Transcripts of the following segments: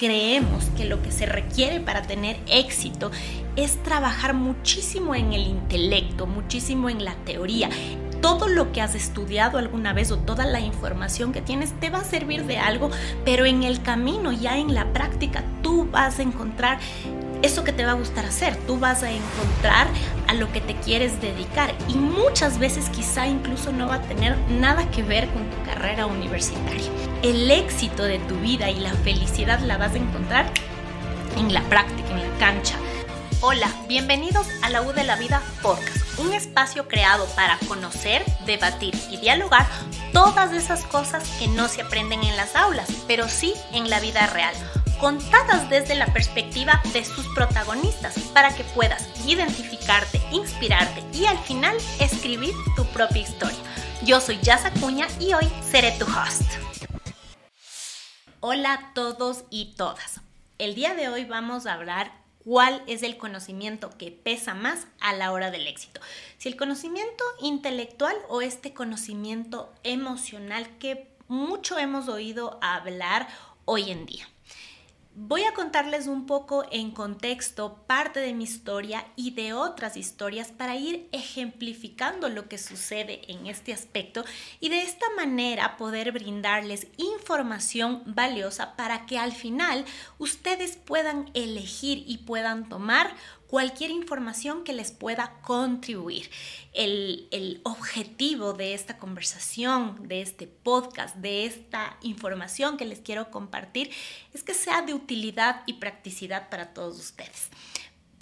creemos que lo que se requiere para tener éxito es trabajar muchísimo en el intelecto, muchísimo en la teoría. Todo lo que has estudiado alguna vez o toda la información que tienes te va a servir de algo, pero en el camino, ya en la práctica, tú vas a encontrar eso que te va a gustar hacer, tú vas a encontrar a lo que te quieres dedicar y muchas veces quizá incluso no va a tener nada que ver con tu carrera universitaria. El éxito de tu vida y la felicidad la vas a encontrar en la práctica, en la cancha. Hola, bienvenidos a la U de la Vida Podcast, un espacio creado para conocer, debatir y dialogar todas esas cosas que no se aprenden en las aulas, pero sí en la vida real contadas desde la perspectiva de sus protagonistas para que puedas identificarte, inspirarte y al final escribir tu propia historia. Yo soy Yasa Cuña y hoy seré tu host. Hola a todos y todas. El día de hoy vamos a hablar cuál es el conocimiento que pesa más a la hora del éxito. Si el conocimiento intelectual o este conocimiento emocional que mucho hemos oído hablar hoy en día. Voy a contarles un poco en contexto parte de mi historia y de otras historias para ir ejemplificando lo que sucede en este aspecto y de esta manera poder brindarles información valiosa para que al final ustedes puedan elegir y puedan tomar cualquier información que les pueda contribuir. El, objetivo de esta conversación, de este podcast, de esta información que les quiero compartir es que sea de utilidad y practicidad para todos ustedes.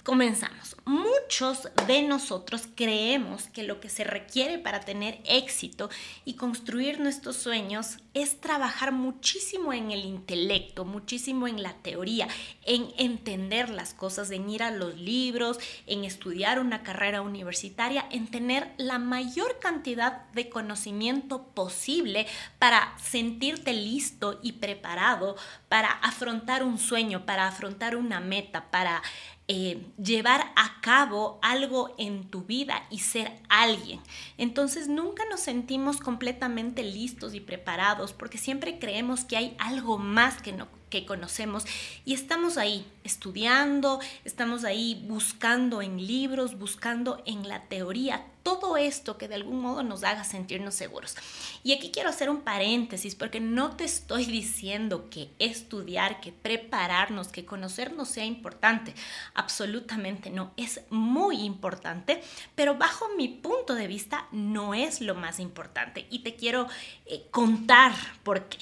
Comenzamos. Muchos de nosotros creemos que lo que se requiere para tener éxito y construir nuestros sueños es trabajar muchísimo en el intelecto, muchísimo en la teoría, en entender las cosas, en ir a los libros, en estudiar una carrera universitaria, en tener la mayor cantidad de conocimiento posible para sentirte listo y preparado para afrontar un sueño, para afrontar una meta, para eh, llevar a cabo algo en tu vida y ser alguien. Entonces nunca nos sentimos completamente listos y preparados porque siempre creemos que hay algo más que no que conocemos y estamos ahí estudiando, estamos ahí buscando en libros, buscando en la teoría todo esto que de algún modo nos haga sentirnos seguros. Y aquí quiero hacer un paréntesis porque no te estoy diciendo que estudiar, que prepararnos, que conocernos sea importante. Absolutamente no, es muy importante, pero bajo mi punto de vista no es lo más importante. Y te quiero eh, contar por qué.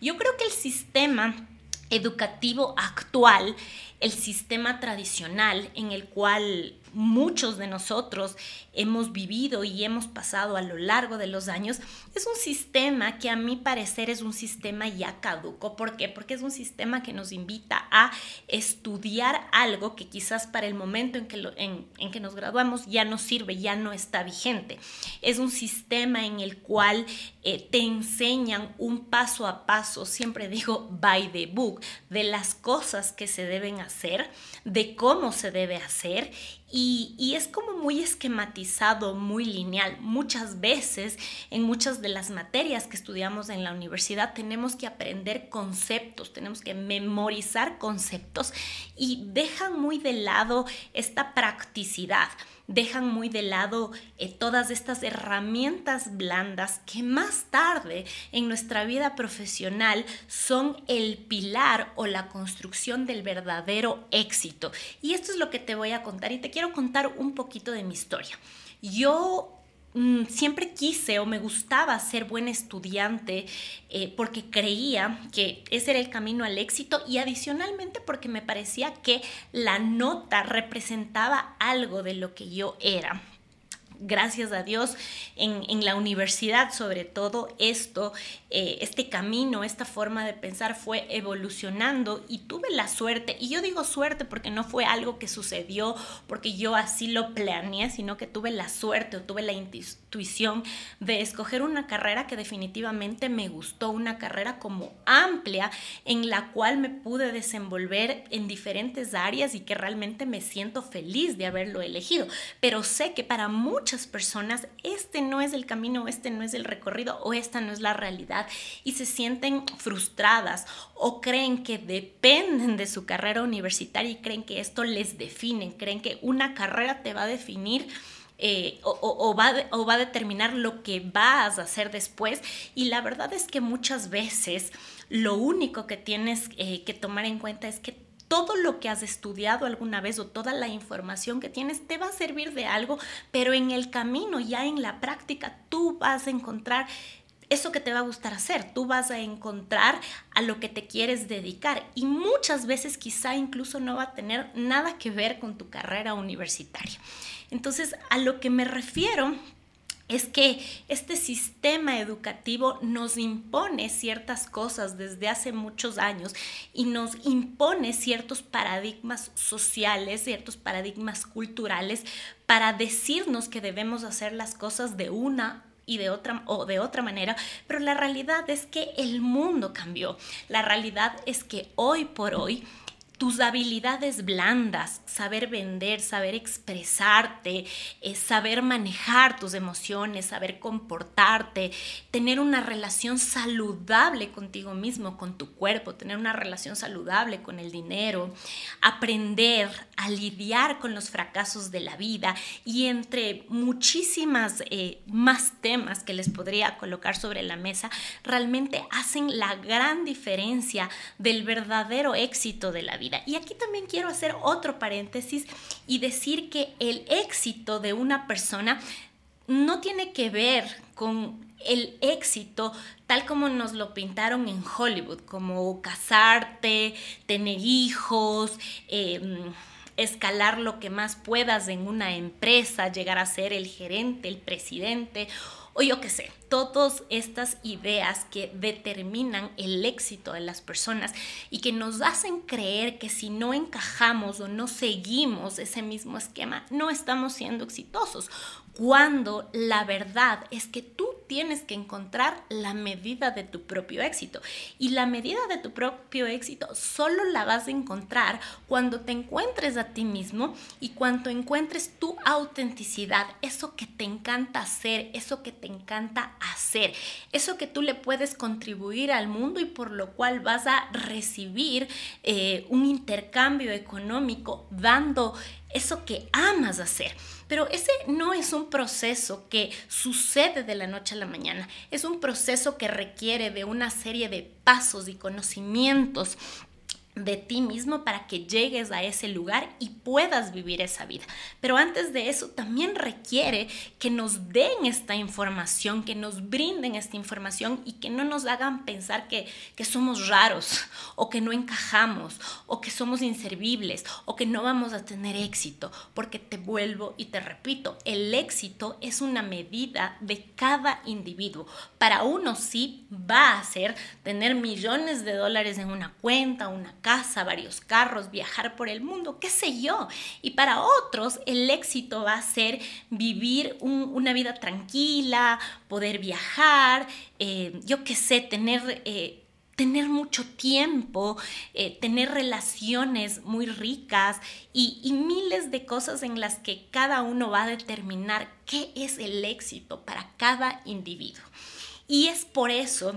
Yo creo que el sistema educativo actual, el sistema tradicional en el cual muchos de nosotros hemos vivido y hemos pasado a lo largo de los años, es un sistema que a mi parecer es un sistema ya caduco. ¿Por qué? Porque es un sistema que nos invita a estudiar algo que quizás para el momento en que, en, que nos graduamos ya no sirve, ya no está vigente. Es un sistema en el cual eh, te enseñan un paso a paso, siempre digo by the book, de las cosas que se deben hacer, de cómo se debe hacer y, es como muy esquematizado, muy lineal. Muchas veces en muchas de las materias que estudiamos en la universidad tenemos que aprender conceptos, tenemos que memorizar conceptos y dejan muy de lado esta practicidad dejan muy de lado eh, todas estas herramientas blandas que más tarde en nuestra vida profesional son el pilar o la construcción del verdadero éxito. Y esto es lo que te voy a contar y te quiero contar un poquito de mi historia. Yo Mm, siempre quise o me gustaba ser buen estudiante eh, porque creía que ese era el camino al éxito y adicionalmente porque me parecía que la nota representaba algo de lo que yo era gracias a Dios, en, la universidad sobre todo, esto, eh, este camino, esta forma de pensar fue evolucionando y tuve la suerte, y yo digo suerte porque no fue algo que sucedió porque yo así lo planeé, sino que tuve la suerte o tuve la intuición de escoger una carrera que definitivamente me gustó, una carrera como amplia en la cual me pude desenvolver en diferentes áreas y que realmente me siento feliz de haberlo elegido. Pero sé que para muchas personas, este no es el camino, este no es el recorrido o esta no es la realidad y se sienten frustradas o creen que dependen de su carrera universitaria y creen que esto les define, creen que una carrera te va a definir. Eh, o, va, o, va, a determinar lo que vas a hacer después. Y la verdad es que muchas veces lo único que tienes eh, que tomar en cuenta es que todo lo que has estudiado alguna vez o toda la información que tienes te va a servir de algo, pero en el camino, ya en la práctica, tú vas a encontrar eso que te va a gustar hacer, tú vas a encontrar a lo que te quieres dedicar y muchas veces quizá incluso no va a tener nada que ver con tu carrera universitaria. Entonces, a lo que me refiero es que este sistema educativo nos impone ciertas cosas desde hace muchos años y nos impone ciertos paradigmas sociales, ciertos paradigmas culturales para decirnos que debemos hacer las cosas de una y de otra o de otra manera, pero la realidad es que el mundo cambió. La realidad es que hoy por hoy tus habilidades blandas, saber vender, saber expresarte, eh, saber manejar tus emociones, saber comportarte, tener una relación saludable contigo mismo, con tu cuerpo, tener una relación saludable con el dinero, aprender a lidiar con los fracasos de la vida y entre muchísimas eh, más temas que les podría colocar sobre la mesa, realmente hacen la gran diferencia del verdadero éxito de la vida. Y aquí también quiero hacer otro paréntesis y decir que el éxito de una persona no tiene que ver con el éxito tal como nos lo pintaron en Hollywood, como casarte, tener hijos, em, escalar lo que más puedas en una empresa, llegar a ser el gerente, el presidente o yo qué sé, todas estas ideas que determinan el éxito de las personas y que nos hacen creer que si no encajamos o no seguimos ese mismo esquema, no estamos siendo exitosos, cuando la verdad es que tú tienes que encontrar la medida de tu propio éxito. Y la medida de tu propio éxito solo la vas a encontrar cuando te encuentres a ti mismo y cuando encuentres tu autenticidad, eso que te encanta hacer, eso que te encanta hacer, eso que tú le puedes contribuir al mundo y por lo cual vas a recibir eh, un intercambio económico dando eso que amas hacer. Pero ese no es un proceso que sucede de la noche a la mañana, es un proceso que requiere de una serie de pasos y conocimientos de ti mismo para que llegues a ese lugar y puedas vivir esa vida. Pero antes de eso también requiere que nos den esta información, que nos brinden esta información y que no nos hagan pensar que, que somos raros o que no encajamos o que somos inservibles o que no vamos a tener éxito. Porque te vuelvo y te repito, el éxito es una medida de cada individuo. Para uno sí va a ser tener millones de dólares en una cuenta, una casa, varios carros, viajar por el mundo, qué sé yo. Y para otros el éxito va a ser vivir una vida tranquila, poder viajar, eh, yo qué sé, tener... Eh, tener mucho tiempo, eh, tener relaciones muy ricas y, y, miles de cosas en las que cada uno va a determinar qué es el éxito para cada individuo. Y es por eso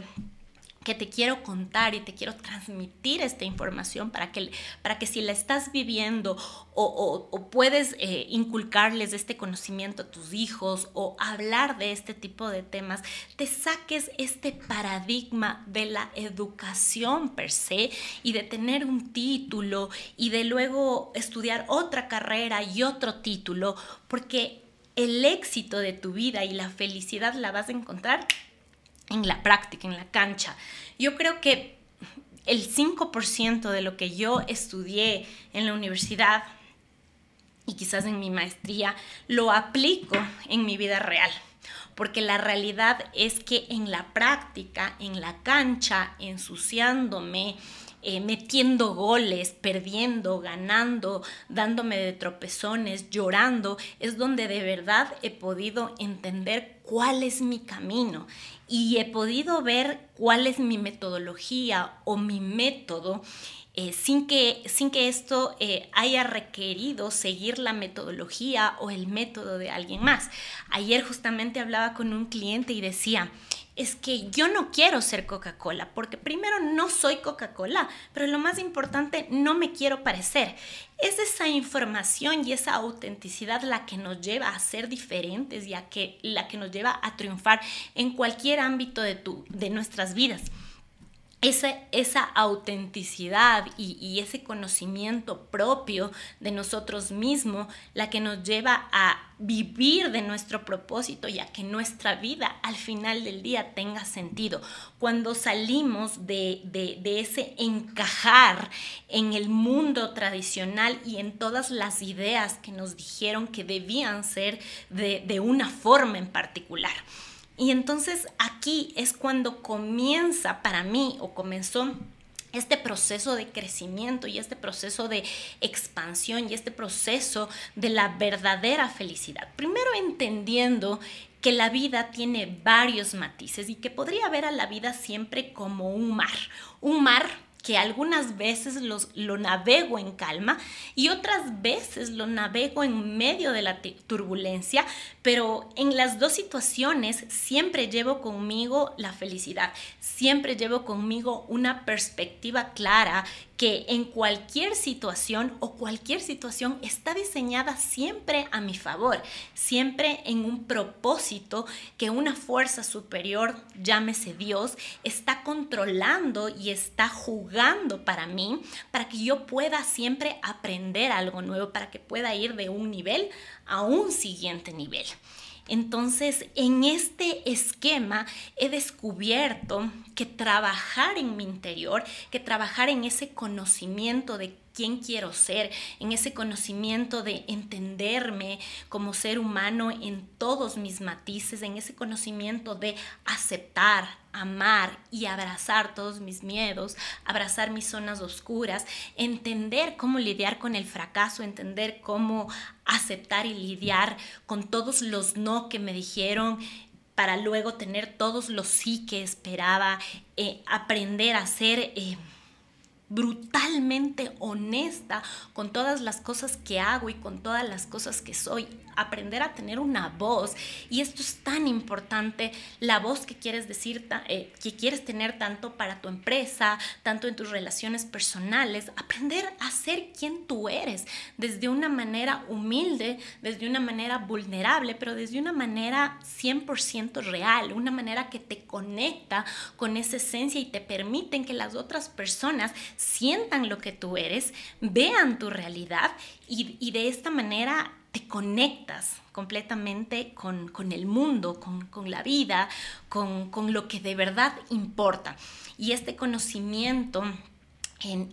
que te quiero contar y te quiero transmitir esta información para que, para que si la estás viviendo o, puedes eh, inculcarles este conocimiento a tus hijos o hablar de este tipo de temas, te saques este paradigma de la educación per se y de tener un título y de luego estudiar otra carrera y otro título, porque el éxito de tu vida y la felicidad la vas a encontrar en la práctica, en la cancha. Yo creo que el 5% de lo que yo estudié en la universidad y quizás en mi maestría lo aplico en mi vida real. Porque la realidad es que en la práctica, en la cancha, ensuciándome, eh, metiendo goles, perdiendo, ganando, dándome de tropezones, llorando, es donde de verdad he podido entender cuál es mi camino y he podido ver cuál es mi metodología o mi método eh, sin, que, sin que esto eh, haya requerido seguir la metodología o el método de alguien más. Ayer justamente hablaba con un cliente y decía, es que yo no quiero ser Coca-Cola, porque primero no soy Coca-Cola, pero lo más importante, no me quiero parecer. Es esa información y esa autenticidad la que nos lleva a ser diferentes y a que, la que nos lleva a triunfar en cualquier ámbito de, nuestras vidas esa, autenticidad y, ese conocimiento propio de nosotros mismos, la que nos lleva a vivir de nuestro propósito y a que nuestra vida al final del día tenga sentido. Cuando salimos de, ese encajar en el mundo tradicional y en todas las ideas que nos dijeron que debían ser de una forma en particular. Y entonces aquí es cuando comienza para mí o comenzó este proceso de crecimiento y este proceso de expansión y este proceso de la verdadera felicidad. Primero entendiendo que la vida tiene varios matices y que podría ver a la vida siempre como un mar, un mar que algunas veces los, lo navego en calma y otras veces lo navego en medio de la turbulencia, pero en las dos situaciones siempre llevo conmigo la felicidad, siempre llevo conmigo una perspectiva clara que en cualquier situación o cualquier situación está diseñada siempre a mi favor, siempre en un propósito que una fuerza superior, llámese Dios, está controlando y está jugando para mí, para que yo pueda siempre aprender algo nuevo, para que pueda ir de un nivel a un siguiente nivel. Entonces, en este esquema he descubierto que trabajar en mi interior, que trabajar en ese conocimiento de quién quiero ser, en ese conocimiento de entenderme como ser humano en todos mis matices, en ese conocimiento de aceptar, amar y abrazar todos mis miedos, abrazar mis zonas oscuras, entender cómo lidiar con el fracaso, entender cómo aceptar y lidiar con todos los no que me dijeron, para luego tener todos los sí que esperaba, eh, aprender a ser... Eh, brutalmente honesta con todas las cosas que hago y con todas las cosas que soy aprender a tener una voz. Y esto es tan importante, la voz que quieres decir, eh, que quieres tener tanto para tu empresa, tanto en tus relaciones personales, aprender a ser quien tú eres, desde una manera humilde, desde una manera vulnerable, pero desde una manera 100% real, una manera que te conecta con esa esencia y te permiten que las otras personas sientan lo que tú eres, vean tu realidad y, y de esta manera te conectas completamente con, el mundo, con, la vida, con, con lo que de verdad importa. Y este conocimiento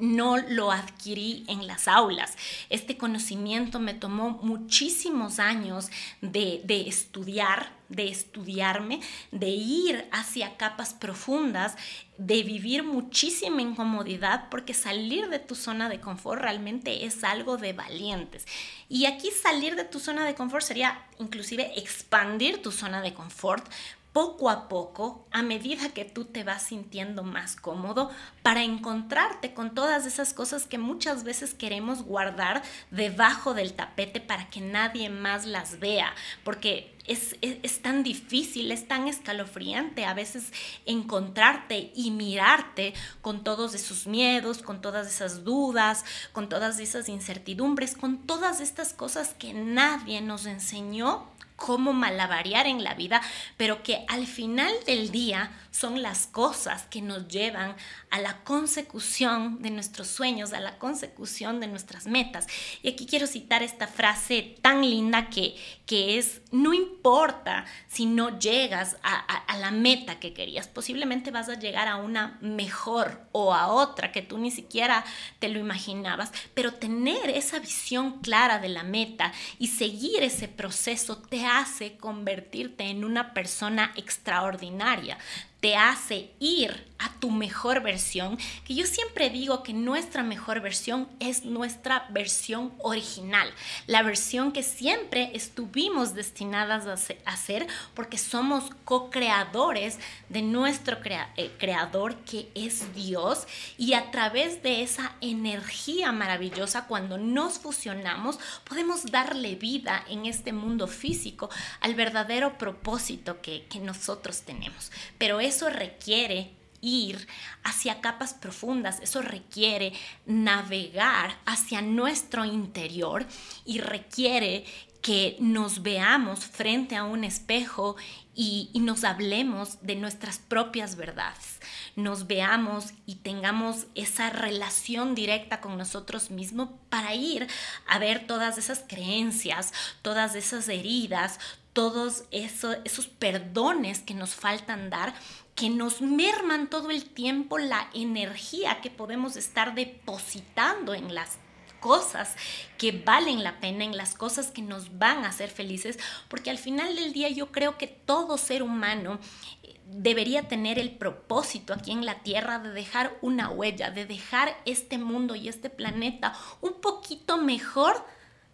no lo adquirí en las aulas. Este conocimiento me tomó muchísimos años de, estudiar, de estudiarme, de ir hacia capas profundas, de vivir muchísima incomodidad, porque salir de tu zona de confort realmente es algo de valientes. Y aquí salir de tu zona de confort sería inclusive expandir tu zona de confort, poco a poco, a medida que tú te vas sintiendo más cómodo, para encontrarte con todas esas cosas que muchas veces queremos guardar debajo del tapete para que nadie más las vea, porque es, tan difícil, es tan escalofriante a veces encontrarte y mirarte con todos esos miedos, con todas esas dudas, con todas esas incertidumbres, con todas estas cosas que nadie nos enseñó cómo malabarear en la vida, pero que al final del día son las cosas que nos llevan a la consecución de nuestros sueños, a la consecución de nuestras metas. Y aquí quiero citar esta frase tan linda que, que es, no importa si no llegas a, a la meta que querías, posiblemente vas a llegar a una mejor o a otra que tú ni siquiera te lo imaginabas, pero tener esa visión clara de la meta y seguir ese proceso te hace convertirte en una persona extraordinaria te hace ir a tu mejor versión, que yo siempre digo que nuestra mejor versión es nuestra versión original, la versión que siempre estuvimos destinadas a hacer porque somos co-creadores de nuestro eh, creador que es Dios y a través de esa energía maravillosa cuando nos fusionamos podemos darle vida en este mundo físico al verdadero propósito que, que nosotros tenemos. Pero eso requiere ir hacia capas profundas, eso requiere navegar hacia nuestro interior y requiere que nos veamos frente a un espejo y, nos hablemos de nuestras propias verdades, nos veamos y tengamos esa relación directa con nosotros mismos para ir a ver todas esas creencias, todas esas heridas, todos esos perdones que nos faltan dar que nos merman todo el tiempo la energía que podemos estar depositando en las cosas que valen la pena, en las cosas que nos van a hacer felices, porque al final del día yo creo que todo ser humano eh, debería tener el propósito aquí en la Tierra de dejar una huella, de dejar este mundo y este planeta un poquito mejor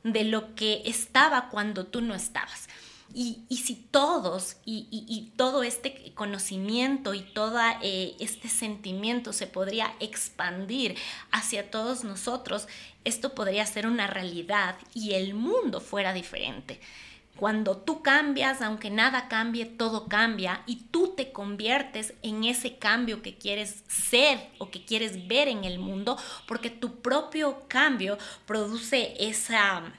de lo que estaba cuando tú no estabas. Y, si todos y, todo este conocimiento y todo eh, este sentimiento se podría expandir hacia todos nosotros, esto podría ser una realidad y el mundo fuera diferente. Cuando tú cambias, aunque nada cambie, todo cambia y tú te conviertes en ese cambio que quieres ser o que quieres ver en el mundo, porque tu propio cambio produce esa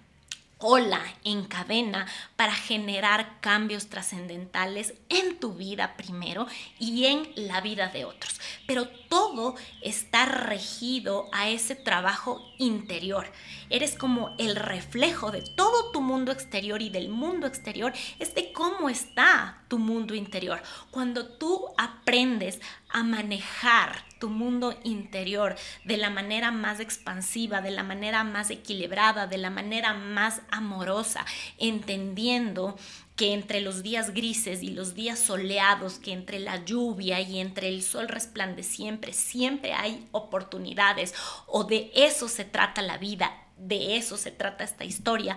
ola en cadena para generar cambios trascendentales en tu vida primero y en la vida de otros. Pero todo está regido a ese trabajo interior. Eres como el reflejo de todo tu mundo exterior y del mundo exterior es de cómo está tu mundo interior. Cuando tú aprendes a manejar tu mundo interior de la manera más expansiva, de la manera más equilibrada, de la manera más amorosa, entendiendo que entre los días grises y los días soleados, que entre la lluvia y entre el sol resplandeciente, siempre hay oportunidades. O de eso se trata la vida, de eso se trata esta historia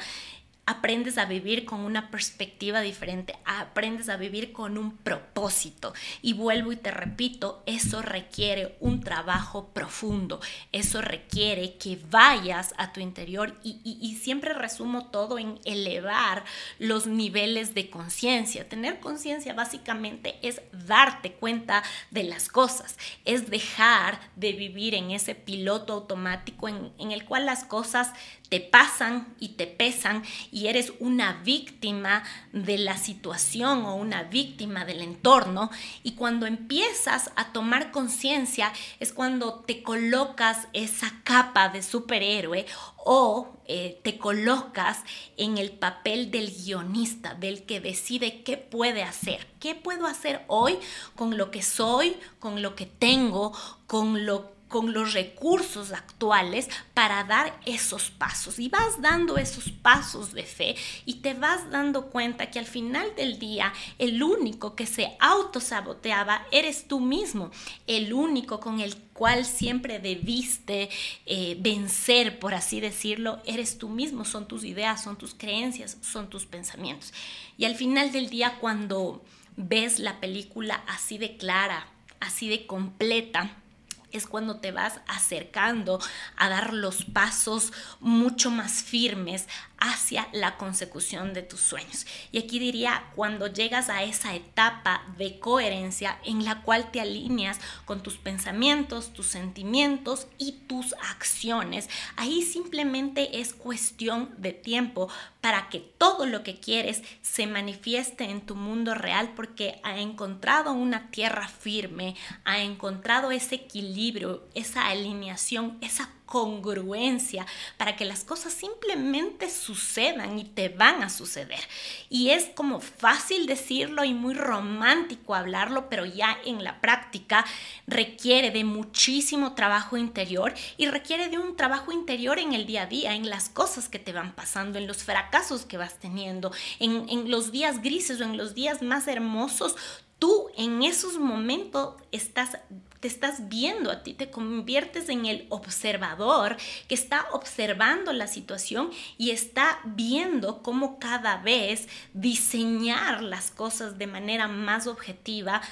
aprendes a vivir con una perspectiva diferente, aprendes a vivir con un propósito. Y vuelvo y te repito, eso requiere un trabajo profundo, eso requiere que vayas a tu interior y, siempre resumo todo en elevar los niveles de conciencia. Tener conciencia básicamente es darte cuenta de las cosas, es dejar de vivir en ese piloto automático en, en el cual las cosas te pasan y te pesan y eres una víctima de la situación o una víctima del entorno. Y cuando empiezas a tomar conciencia es cuando te colocas esa capa de superhéroe o eh, te colocas en el papel del guionista, del que decide qué puede hacer, qué puedo hacer hoy con lo que soy, con lo que tengo, con lo con los recursos actuales para dar esos pasos. Y vas dando esos pasos de fe y te vas dando cuenta que al final del día el único que se autosaboteaba eres tú mismo, el único con el cual siempre debiste eh, vencer, por así decirlo, eres tú mismo, son tus ideas, son tus creencias, son tus pensamientos. Y al final del día cuando ves la película así de clara, así de completa, es cuando te vas acercando a dar los pasos mucho más firmes hacia la consecución de tus sueños. Y aquí diría, cuando llegas a esa etapa de coherencia en la cual te alineas con tus pensamientos, tus sentimientos y tus acciones, ahí simplemente es cuestión de tiempo para que todo lo que quieres se manifieste en tu mundo real porque ha encontrado una tierra firme, ha encontrado ese equilibrio, esa alineación, esa congruencia para que las cosas simplemente sucedan y te van a suceder. Y es como fácil decirlo y muy romántico hablarlo, pero ya en la práctica requiere de muchísimo trabajo interior y requiere de un trabajo interior en el día a día, en las cosas que te van pasando, en los fracasos que vas teniendo, en, en los días grises o en los días más hermosos tú en esos momentos estás te estás viendo a ti, te conviertes en el observador que está observando la situación y está viendo cómo cada vez diseñar las cosas de manera más objetiva,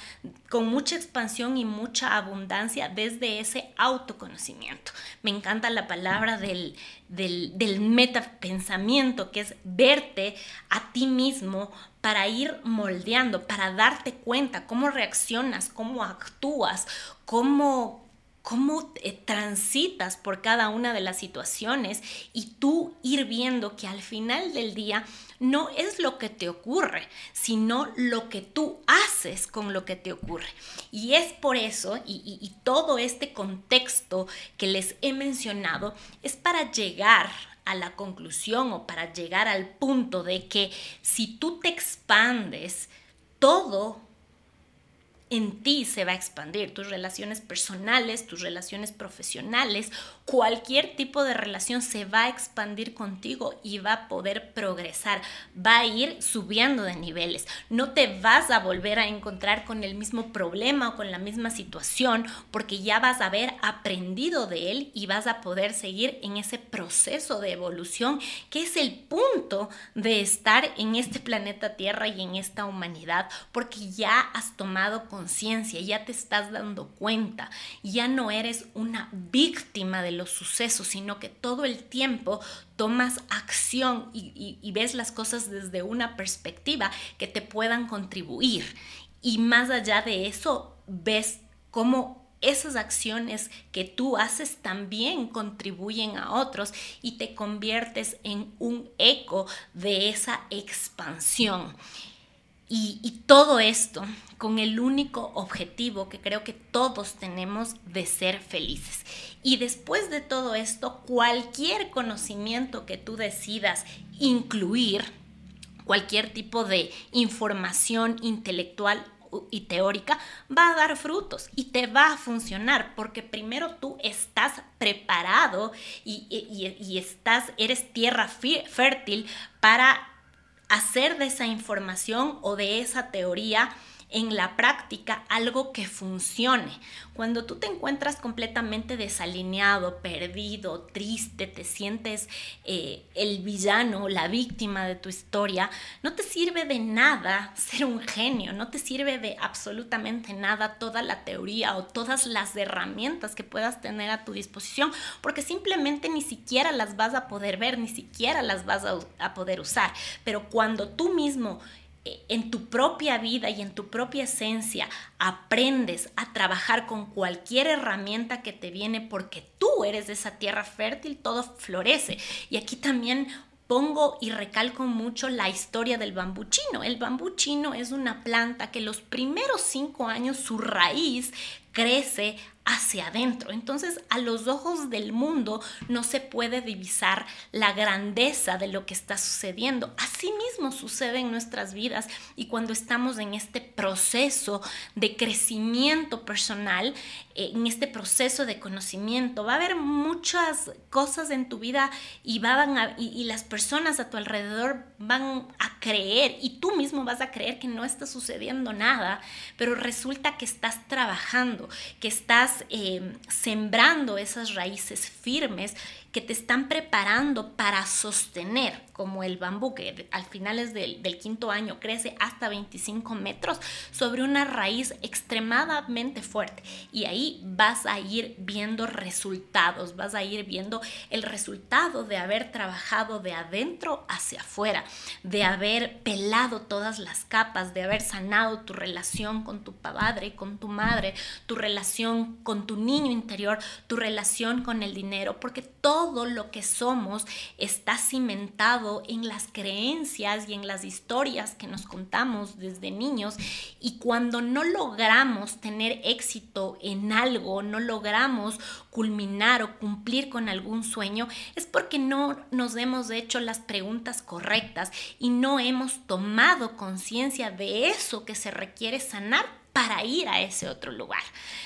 con mucha expansión y mucha abundancia desde ese autoconocimiento. Me encanta la palabra del, del, del metapensamiento, que es verte a ti mismo para ir moldeando, para darte cuenta cómo reaccionas, cómo actúas, cómo, cómo eh, transitas por cada una de las situaciones y tú ir viendo que al final del día no es lo que te ocurre, sino lo que tú haces con lo que te ocurre. Y es por eso, y, y todo este contexto que les he mencionado, es para llegar a la conclusión o para llegar al punto de que si tú te expandes, todo en ti se va a expandir, tus relaciones personales, tus relaciones profesionales, cualquier tipo de relación se va a expandir contigo y va a poder progresar, va a ir subiendo de niveles. No te vas a volver a encontrar con el mismo problema o con la misma situación porque ya vas a haber aprendido de él y vas a poder seguir en ese proceso de evolución que es el punto de estar en este planeta Tierra y en esta humanidad porque ya has tomado conciencia ya te estás dando cuenta, ya no eres una víctima de los sucesos, sino que todo el tiempo tomas acción y, y ves las cosas desde una perspectiva que te puedan contribuir. Y más allá de eso, ves cómo esas acciones que tú haces también contribuyen a otros y te conviertes en un eco de esa expansión. Y, todo esto con el único objetivo que creo que todos tenemos de ser felices. Y después de todo esto, cualquier conocimiento que tú decidas incluir, cualquier tipo de información intelectual y teórica va a dar frutos y te va a funcionar porque primero tú estás preparado y, y estás, eres tierra fértil para hacer de esa información o de esa teoría en la práctica algo que funcione. Cuando tú te encuentras completamente desalineado, perdido, triste, te sientes eh, el villano, la víctima de tu historia, no te sirve de nada ser un genio, no te sirve de absolutamente nada toda la teoría o todas las herramientas que puedas tener a tu disposición, porque simplemente ni siquiera las vas a poder ver, ni siquiera las vas a, a poder usar. Pero cuando tú mismo en tu propia vida y en tu propia esencia aprendes a trabajar con cualquier herramienta que te viene porque tú eres de esa tierra fértil, todo florece. Y aquí también pongo y recalco mucho la historia del bambú chino. El bambú chino es una planta que los primeros cinco años su raíz crece hacia adentro. Entonces, a los ojos del mundo no se puede divisar la grandeza de lo que está sucediendo. Así mismo sucede en nuestras vidas y cuando estamos en este proceso de crecimiento personal, eh, en este proceso de conocimiento, va a haber muchas cosas en tu vida y, van y las personas a tu alrededor van a creer y tú mismo vas a creer que no está sucediendo nada, pero resulta que estás trabajando, que estás eh, sembrando esas raíces firmes que te están preparando para sostener, como el bambú, que al finales del, del quinto año crece hasta 25 metros, sobre una raíz extremadamente fuerte. Y ahí vas a ir viendo resultados, vas a ir viendo el resultado de haber trabajado de adentro hacia afuera, de haber pelado todas las capas, de haber sanado tu relación con tu padre, con tu madre, tu relación con tu niño interior, tu relación con el dinero, porque todo todo lo que somos está cimentado en las creencias y en las historias que nos contamos desde niños. Y cuando no logramos tener éxito en algo, no logramos culminar o cumplir con algún sueño, es porque no nos hemos hecho las preguntas correctas y no hemos tomado conciencia de eso que se requiere sanar para ir a ese otro lugar,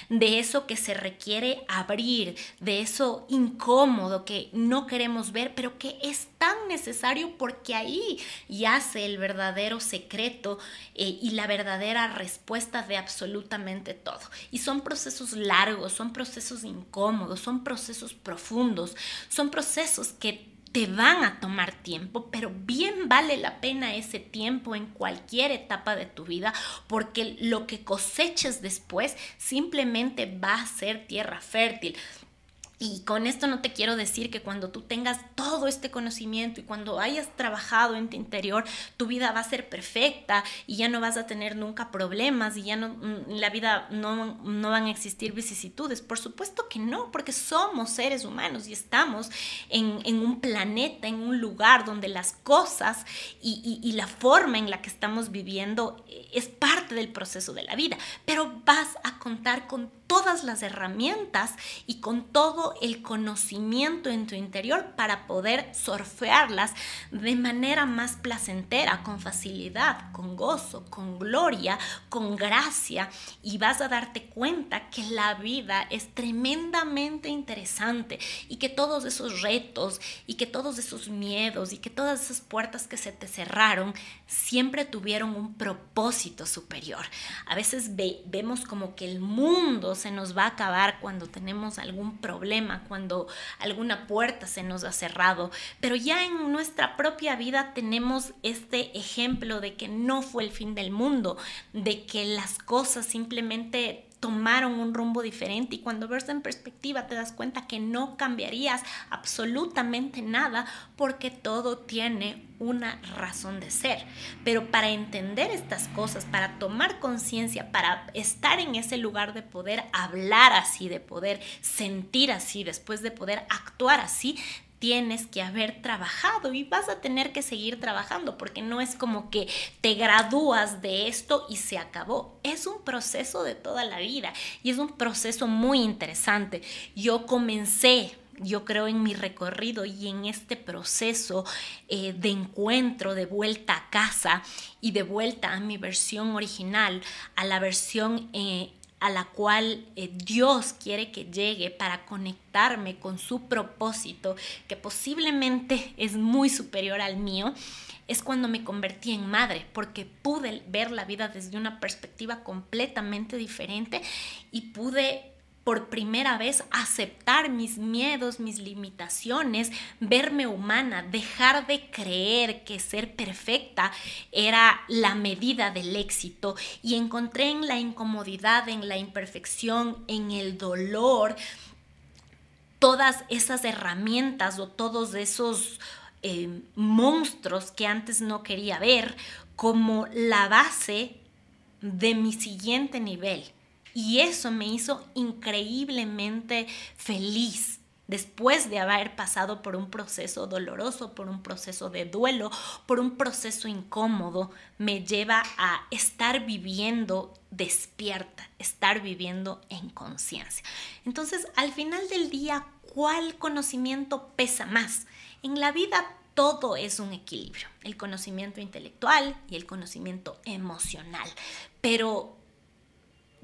de eso que se requiere abrir, de eso incómodo que no queremos ver, pero que es tan necesario porque ahí yace el verdadero secreto eh, y la verdadera respuesta de absolutamente todo. Y son procesos largos, son procesos incómodos, son procesos profundos, son procesos que te van a tomar tiempo, pero bien vale la pena ese tiempo en cualquier etapa de tu vida, porque lo que coseches después simplemente va a ser tierra fértil. Y con esto no te quiero decir que cuando tú tengas todo este conocimiento y cuando hayas trabajado en tu interior, tu vida va a ser perfecta y ya no vas a tener nunca problemas y ya no, mm, la vida no, no van a existir vicisitudes. Por supuesto que no, porque somos seres humanos y estamos en, en un planeta, en un lugar donde las cosas y, y, y la forma en la que estamos viviendo eh, es parte del proceso de la vida. Pero vas a contar con todas las herramientas y con todo el conocimiento en tu interior para poder surfearlas de manera más placentera, con facilidad, con gozo, con gloria, con gracia y vas a darte cuenta que la vida es tremendamente interesante y que todos esos retos y que todos esos miedos y que todas esas puertas que se te cerraron siempre tuvieron un propósito superior. A veces vemos como que el mundo se nos va a acabar cuando tenemos algún problema, cuando alguna puerta se nos ha cerrado, pero ya en nuestra propia vida tenemos este ejemplo de que no fue el fin del mundo, de que las cosas simplemente tomaron un rumbo diferente y cuando ves en perspectiva te das cuenta que no cambiarías absolutamente nada porque todo tiene una razón de ser. Pero para entender estas cosas, para tomar conciencia, para estar en ese lugar de poder hablar así, de poder sentir así, después de poder actuar así, tienes que haber trabajado y vas a tener que seguir trabajando porque no es como que te gradúas de esto y se acabó. Es un proceso de toda la vida y es un proceso muy interesante. Yo comencé yo creo en mi recorrido y en este proceso eh, de encuentro, de vuelta a casa y de vuelta a mi versión original, a la versión eh, a la cual eh, Dios quiere que llegue para conectarme con su propósito, que posiblemente es muy superior al mío, es cuando me convertí en madre, porque pude ver la vida desde una perspectiva completamente diferente y pude por primera vez aceptar mis miedos, mis limitaciones, verme humana, dejar de creer que ser perfecta era la medida del éxito. Y encontré en la incomodidad, en la imperfección, en el dolor, todas esas herramientas o todos esos eh, monstruos que antes no quería ver como la base de mi siguiente nivel y eso me hizo increíblemente feliz después de haber pasado por un proceso doloroso, por un proceso de duelo, por un proceso incómodo, me lleva a estar viviendo despierta, estar viviendo en conciencia. Entonces, al final del día, ¿cuál conocimiento pesa más? En la vida todo es un equilibrio, el conocimiento intelectual y el conocimiento emocional, pero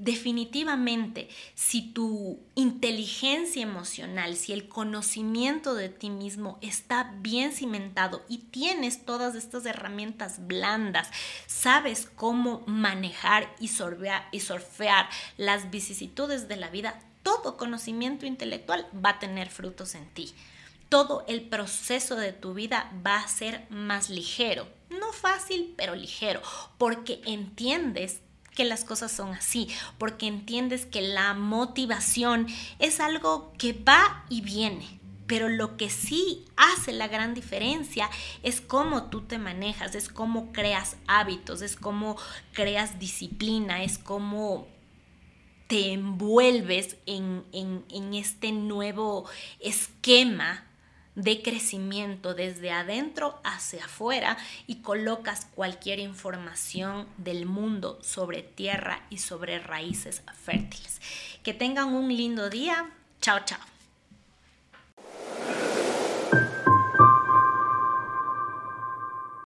definitivamente, si tu inteligencia emocional, si el conocimiento de ti mismo está bien cimentado y tienes todas estas herramientas blandas, sabes cómo manejar y, sorbear, y surfear las vicisitudes de la vida, todo conocimiento intelectual va a tener frutos en ti. Todo el proceso de tu vida va a ser más ligero. No fácil, pero ligero, porque entiendes que las cosas son así, porque entiendes que la motivación es algo que va y viene. Pero lo que sí hace la gran diferencia es cómo tú te manejas, es cómo creas hábitos, es cómo creas disciplina, es cómo te envuelves en, en este nuevo esquema de crecimiento desde adentro hacia afuera y colocas cualquier información del mundo sobre tierra y sobre raíces fértiles. Que tengan un lindo día. Chao, chao.